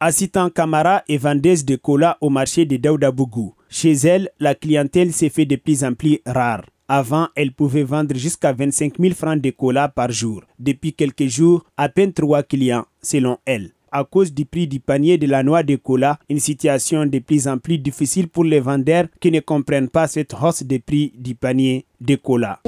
Assistant Camara est vendeuse de cola au marché de Daoudabougou. Chez elle, la clientèle s'est fait de plus en plus rare. Avant, elle pouvait vendre jusqu'à 25 000 francs de cola par jour. Depuis quelques jours, à peine trois clients, selon elle à cause du prix du panier de la noix de cola, une situation de plus en plus difficile pour les vendeurs qui ne comprennent pas cette hausse des prix du panier de cola.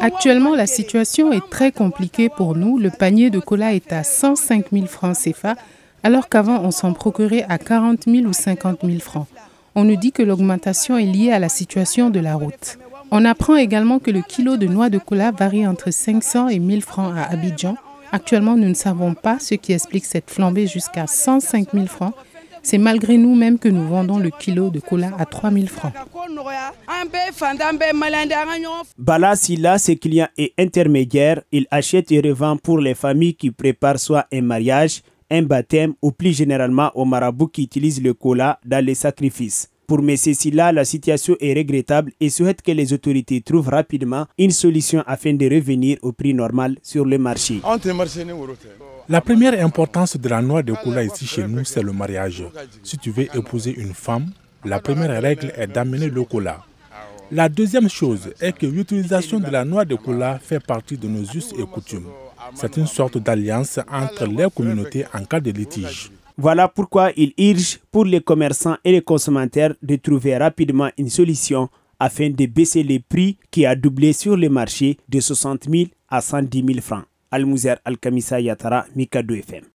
Actuellement, la situation est très compliquée pour nous. Le panier de cola est à 105 000 francs CFA, alors qu'avant on s'en procurait à 40 000 ou 50 000 francs. On nous dit que l'augmentation est liée à la situation de la route. On apprend également que le kilo de noix de cola varie entre 500 et 1000 francs à Abidjan. Actuellement, nous ne savons pas ce qui explique cette flambée jusqu'à 105 000 francs. C'est malgré nous même que nous vendons le kilo de cola à 3 000 francs. Bala Silla, ses clients et intermédiaires, il achète et revend pour les familles qui préparent soit un mariage, un baptême ou plus généralement aux marabouts qui utilisent le cola dans les sacrifices. Pour M. Silla, la situation est regrettable et souhaite que les autorités trouvent rapidement une solution afin de revenir au prix normal sur le marché. La première importance de la noix de cola ici chez nous, c'est le mariage. Si tu veux épouser une femme, la première règle est d'amener le cola. La deuxième chose est que l'utilisation de la noix de cola fait partie de nos us et coutumes. C'est une sorte d'alliance entre les communautés en cas de litige. Voilà pourquoi il urge pour les commerçants et les consommateurs de trouver rapidement une solution afin de baisser les prix qui a doublé sur le marché de 60 000 à 110 000 francs. Al-Mouzer Al-Kamisa Yatara, Mikado FM.